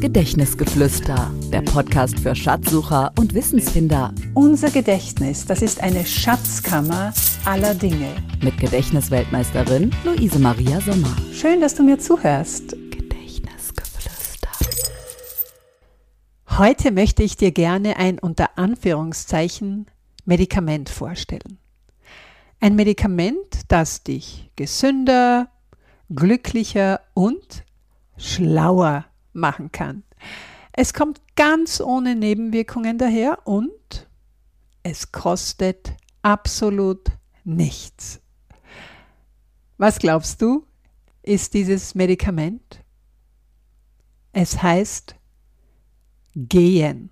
Gedächtnisgeflüster, der Podcast für Schatzsucher und Wissensfinder. Unser Gedächtnis, das ist eine Schatzkammer aller Dinge. Mit Gedächtnisweltmeisterin Luise Maria Sommer. Schön, dass du mir zuhörst. Gedächtnisgeflüster. Heute möchte ich dir gerne ein unter Anführungszeichen Medikament vorstellen. Ein Medikament, das dich gesünder, glücklicher und schlauer machen kann. Es kommt ganz ohne Nebenwirkungen daher und es kostet absolut nichts. Was glaubst du, ist dieses Medikament? Es heißt Gehen.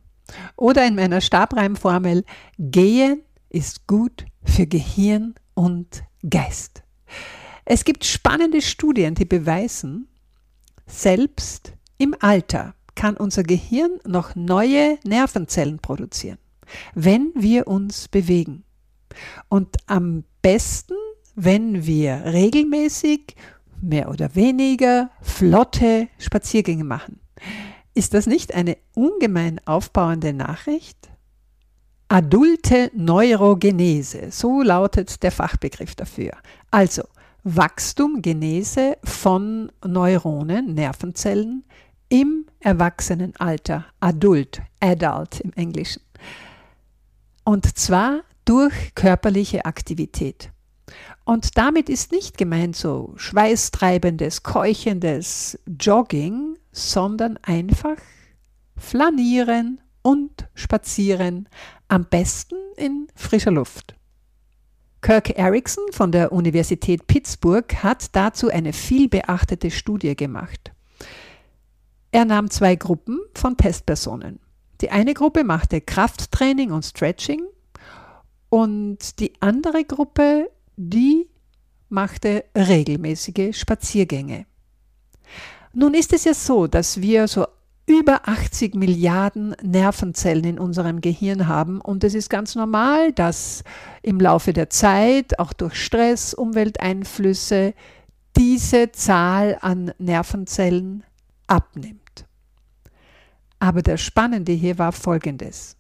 Oder in meiner Stabreimformel, Gehen ist gut für Gehirn und Geist. Es gibt spannende Studien, die beweisen, selbst im Alter kann unser Gehirn noch neue Nervenzellen produzieren, wenn wir uns bewegen. Und am besten, wenn wir regelmäßig, mehr oder weniger, flotte Spaziergänge machen. Ist das nicht eine ungemein aufbauende Nachricht? Adulte Neurogenese, so lautet der Fachbegriff dafür. Also Wachstum, Genese von Neuronen, Nervenzellen im Erwachsenenalter, adult, adult im Englischen. Und zwar durch körperliche Aktivität. Und damit ist nicht gemeint so schweißtreibendes, keuchendes Jogging, sondern einfach flanieren und spazieren, am besten in frischer Luft. Kirk Erickson von der Universität Pittsburgh hat dazu eine vielbeachtete Studie gemacht. Er nahm zwei Gruppen von Testpersonen. Die eine Gruppe machte Krafttraining und Stretching und die andere Gruppe, die machte regelmäßige Spaziergänge. Nun ist es ja so, dass wir so über 80 Milliarden Nervenzellen in unserem Gehirn haben. Und es ist ganz normal, dass im Laufe der Zeit, auch durch Stress, Umwelteinflüsse, diese Zahl an Nervenzellen abnimmt. Aber das Spannende hier war Folgendes.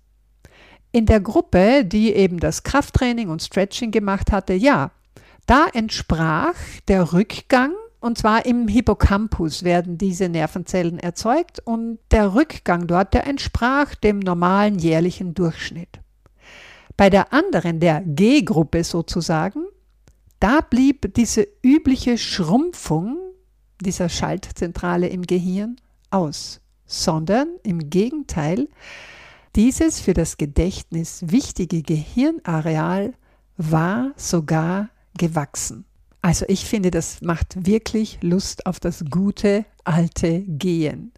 In der Gruppe, die eben das Krafttraining und Stretching gemacht hatte, ja, da entsprach der Rückgang und zwar im Hippocampus werden diese Nervenzellen erzeugt und der Rückgang dort, der entsprach dem normalen jährlichen Durchschnitt. Bei der anderen, der G-Gruppe sozusagen, da blieb diese übliche Schrumpfung dieser Schaltzentrale im Gehirn aus, sondern im Gegenteil, dieses für das Gedächtnis wichtige Gehirnareal war sogar gewachsen. Also ich finde, das macht wirklich Lust auf das gute alte Gehen.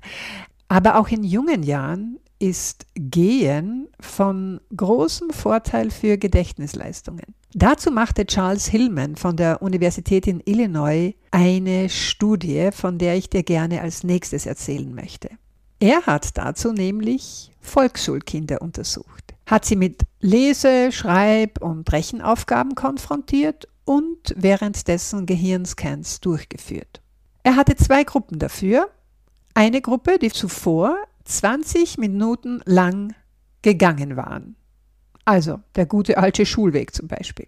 Aber auch in jungen Jahren ist Gehen von großem Vorteil für Gedächtnisleistungen. Dazu machte Charles Hillman von der Universität in Illinois eine Studie, von der ich dir gerne als nächstes erzählen möchte. Er hat dazu nämlich Volksschulkinder untersucht, hat sie mit Lese-, Schreib- und Rechenaufgaben konfrontiert und währenddessen Gehirnscans durchgeführt. Er hatte zwei Gruppen dafür. Eine Gruppe, die zuvor 20 Minuten lang gegangen waren. Also der gute alte Schulweg zum Beispiel.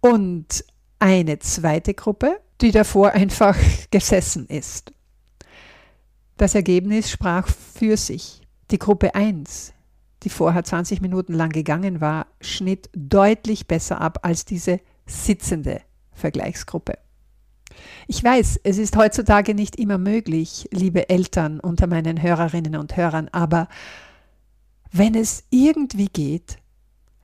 Und eine zweite Gruppe, die davor einfach gesessen ist. Das Ergebnis sprach für sich. Die Gruppe 1, die vorher 20 Minuten lang gegangen war, schnitt deutlich besser ab als diese sitzende Vergleichsgruppe. Ich weiß, es ist heutzutage nicht immer möglich, liebe Eltern unter meinen Hörerinnen und Hörern, aber wenn es irgendwie geht,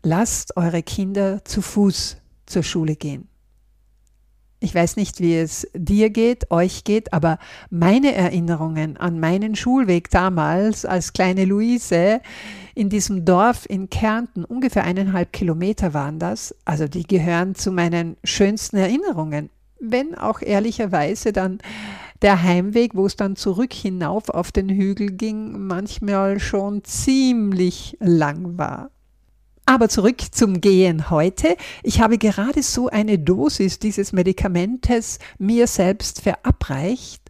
lasst eure Kinder zu Fuß zur Schule gehen. Ich weiß nicht, wie es dir geht, euch geht, aber meine Erinnerungen an meinen Schulweg damals als kleine Luise in diesem Dorf in Kärnten, ungefähr eineinhalb Kilometer waren das, also die gehören zu meinen schönsten Erinnerungen. Wenn auch ehrlicherweise dann der Heimweg, wo es dann zurück hinauf auf den Hügel ging, manchmal schon ziemlich lang war. Aber zurück zum Gehen heute. Ich habe gerade so eine Dosis dieses Medikamentes mir selbst verabreicht.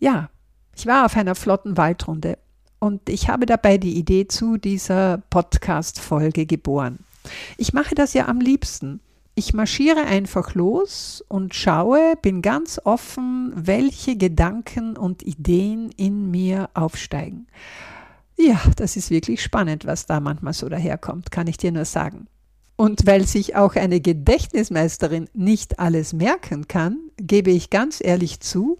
Ja, ich war auf einer flotten Waldrunde und ich habe dabei die Idee zu dieser Podcast-Folge geboren. Ich mache das ja am liebsten. Ich marschiere einfach los und schaue, bin ganz offen, welche Gedanken und Ideen in mir aufsteigen. Ja, das ist wirklich spannend, was da manchmal so daherkommt, kann ich dir nur sagen. Und weil sich auch eine Gedächtnismeisterin nicht alles merken kann, gebe ich ganz ehrlich zu,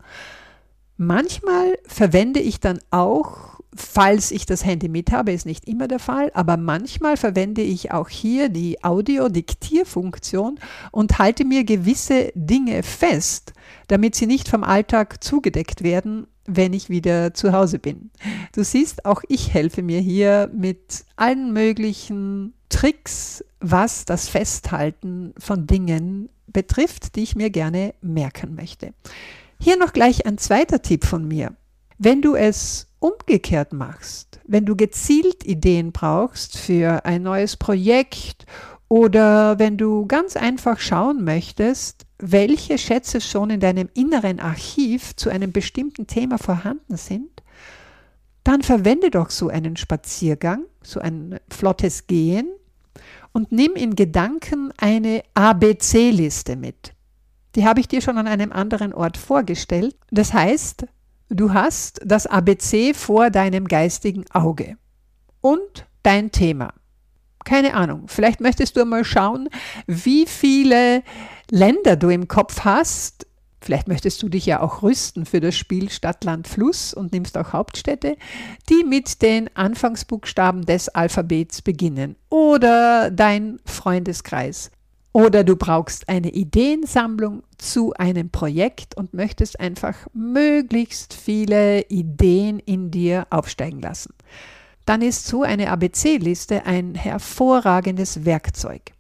manchmal verwende ich dann auch, falls ich das Handy mit habe, ist nicht immer der Fall, aber manchmal verwende ich auch hier die Audio-Diktierfunktion und halte mir gewisse Dinge fest, damit sie nicht vom Alltag zugedeckt werden wenn ich wieder zu Hause bin. Du siehst, auch ich helfe mir hier mit allen möglichen Tricks, was das Festhalten von Dingen betrifft, die ich mir gerne merken möchte. Hier noch gleich ein zweiter Tipp von mir. Wenn du es umgekehrt machst, wenn du gezielt Ideen brauchst für ein neues Projekt oder wenn du ganz einfach schauen möchtest, welche Schätze schon in deinem inneren Archiv zu einem bestimmten Thema vorhanden sind, dann verwende doch so einen Spaziergang, so ein flottes Gehen und nimm in Gedanken eine ABC-Liste mit. Die habe ich dir schon an einem anderen Ort vorgestellt. Das heißt, du hast das ABC vor deinem geistigen Auge und dein Thema. Keine Ahnung, vielleicht möchtest du mal schauen, wie viele Länder du im Kopf hast. Vielleicht möchtest du dich ja auch rüsten für das Spiel Stadt, Land, Fluss und nimmst auch Hauptstädte, die mit den Anfangsbuchstaben des Alphabets beginnen. Oder dein Freundeskreis. Oder du brauchst eine Ideensammlung zu einem Projekt und möchtest einfach möglichst viele Ideen in dir aufsteigen lassen. Dann ist so eine ABC-Liste ein hervorragendes Werkzeug.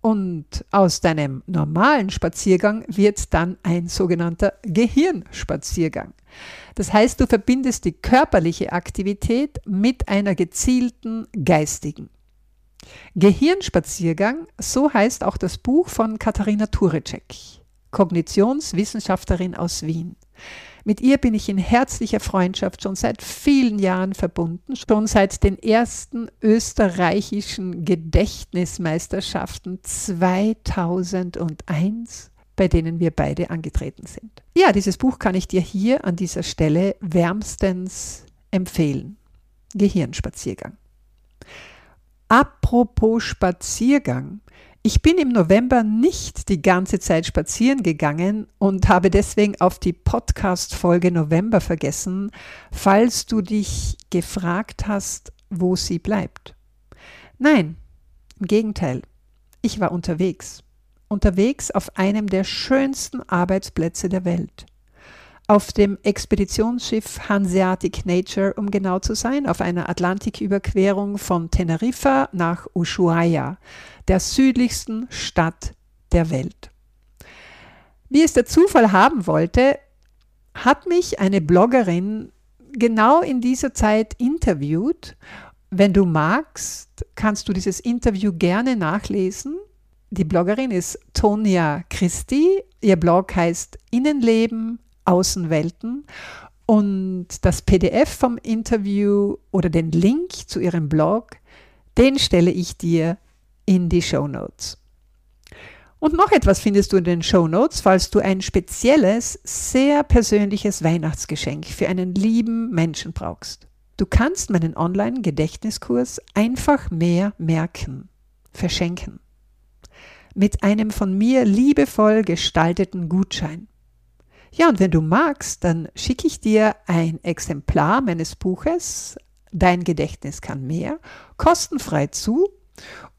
Und aus deinem normalen Spaziergang wird dann ein sogenannter Gehirnspaziergang. Das heißt, du verbindest die körperliche Aktivität mit einer gezielten geistigen. Gehirnspaziergang, so heißt auch das Buch von Katharina Turecek, Kognitionswissenschaftlerin aus Wien. Mit ihr bin ich in herzlicher Freundschaft schon seit vielen Jahren verbunden, schon seit den ersten österreichischen Gedächtnismeisterschaften 2001 bei denen wir beide angetreten sind. Ja, dieses Buch kann ich dir hier an dieser Stelle wärmstens empfehlen. Gehirnspaziergang. Apropos Spaziergang. Ich bin im November nicht die ganze Zeit spazieren gegangen und habe deswegen auf die Podcast-Folge November vergessen, falls du dich gefragt hast, wo sie bleibt. Nein, im Gegenteil. Ich war unterwegs. Unterwegs auf einem der schönsten Arbeitsplätze der Welt auf dem Expeditionsschiff Hanseatic Nature, um genau zu sein, auf einer Atlantiküberquerung von Teneriffa nach Ushuaia, der südlichsten Stadt der Welt. Wie es der Zufall haben wollte, hat mich eine Bloggerin genau in dieser Zeit interviewt. Wenn du magst, kannst du dieses Interview gerne nachlesen. Die Bloggerin ist Tonia Christi. Ihr Blog heißt Innenleben, Außenwelten. Und das PDF vom Interview oder den Link zu ihrem Blog, den stelle ich dir in die Show Notes. Und noch etwas findest du in den Show Notes, falls du ein spezielles, sehr persönliches Weihnachtsgeschenk für einen lieben Menschen brauchst. Du kannst meinen Online-Gedächtniskurs einfach mehr merken, verschenken. Mit einem von mir liebevoll gestalteten Gutschein. Ja, und wenn du magst, dann schicke ich dir ein Exemplar meines Buches Dein Gedächtnis kann mehr kostenfrei zu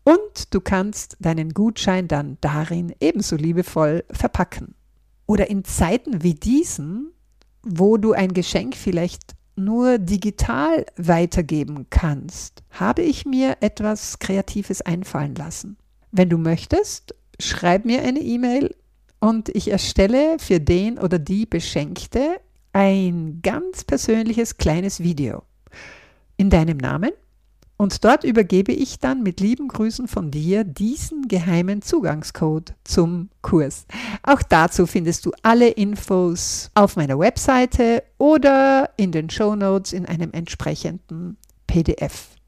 und du kannst deinen Gutschein dann darin ebenso liebevoll verpacken. Oder in Zeiten wie diesen, wo du ein Geschenk vielleicht nur digital weitergeben kannst, habe ich mir etwas Kreatives einfallen lassen. Wenn du möchtest, schreib mir eine E-Mail und ich erstelle für den oder die Beschenkte ein ganz persönliches kleines Video in deinem Namen Und dort übergebe ich dann mit lieben Grüßen von dir diesen geheimen Zugangscode zum Kurs. Auch dazu findest du alle Infos auf meiner Webseite oder in den Show Notes in einem entsprechenden PDF.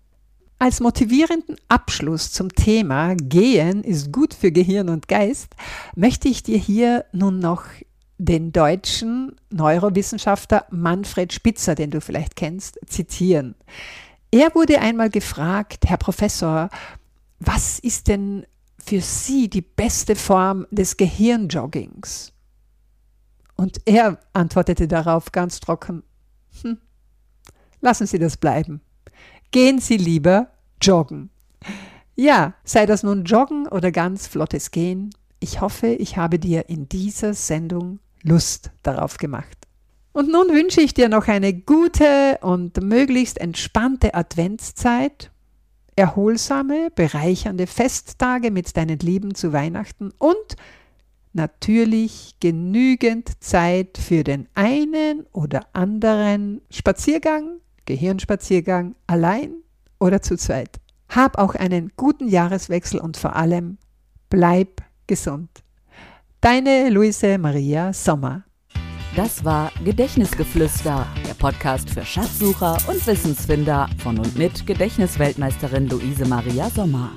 Als motivierenden Abschluss zum Thema Gehen ist gut für Gehirn und Geist möchte ich dir hier nun noch den deutschen Neurowissenschaftler Manfred Spitzer, den du vielleicht kennst, zitieren. Er wurde einmal gefragt, Herr Professor, was ist denn für Sie die beste Form des Gehirnjoggings? Und er antwortete darauf ganz trocken, hm, lassen Sie das bleiben. Gehen Sie lieber joggen. Ja, sei das nun Joggen oder ganz flottes Gehen, ich hoffe, ich habe dir in dieser Sendung Lust darauf gemacht. Und nun wünsche ich dir noch eine gute und möglichst entspannte Adventszeit, erholsame, bereichernde Festtage mit deinen Lieben zu Weihnachten und natürlich genügend Zeit für den einen oder anderen Spaziergang, Gehirnspaziergang, allein oder zu zweit. Hab auch einen guten Jahreswechsel und vor allem bleib gesund. Deine Luise Maria Sommer. Das war Gedächtnisgeflüster, der Podcast für Schatzsucher und Wissensfinder von und mit Gedächtnisweltmeisterin Luise Maria Sommer.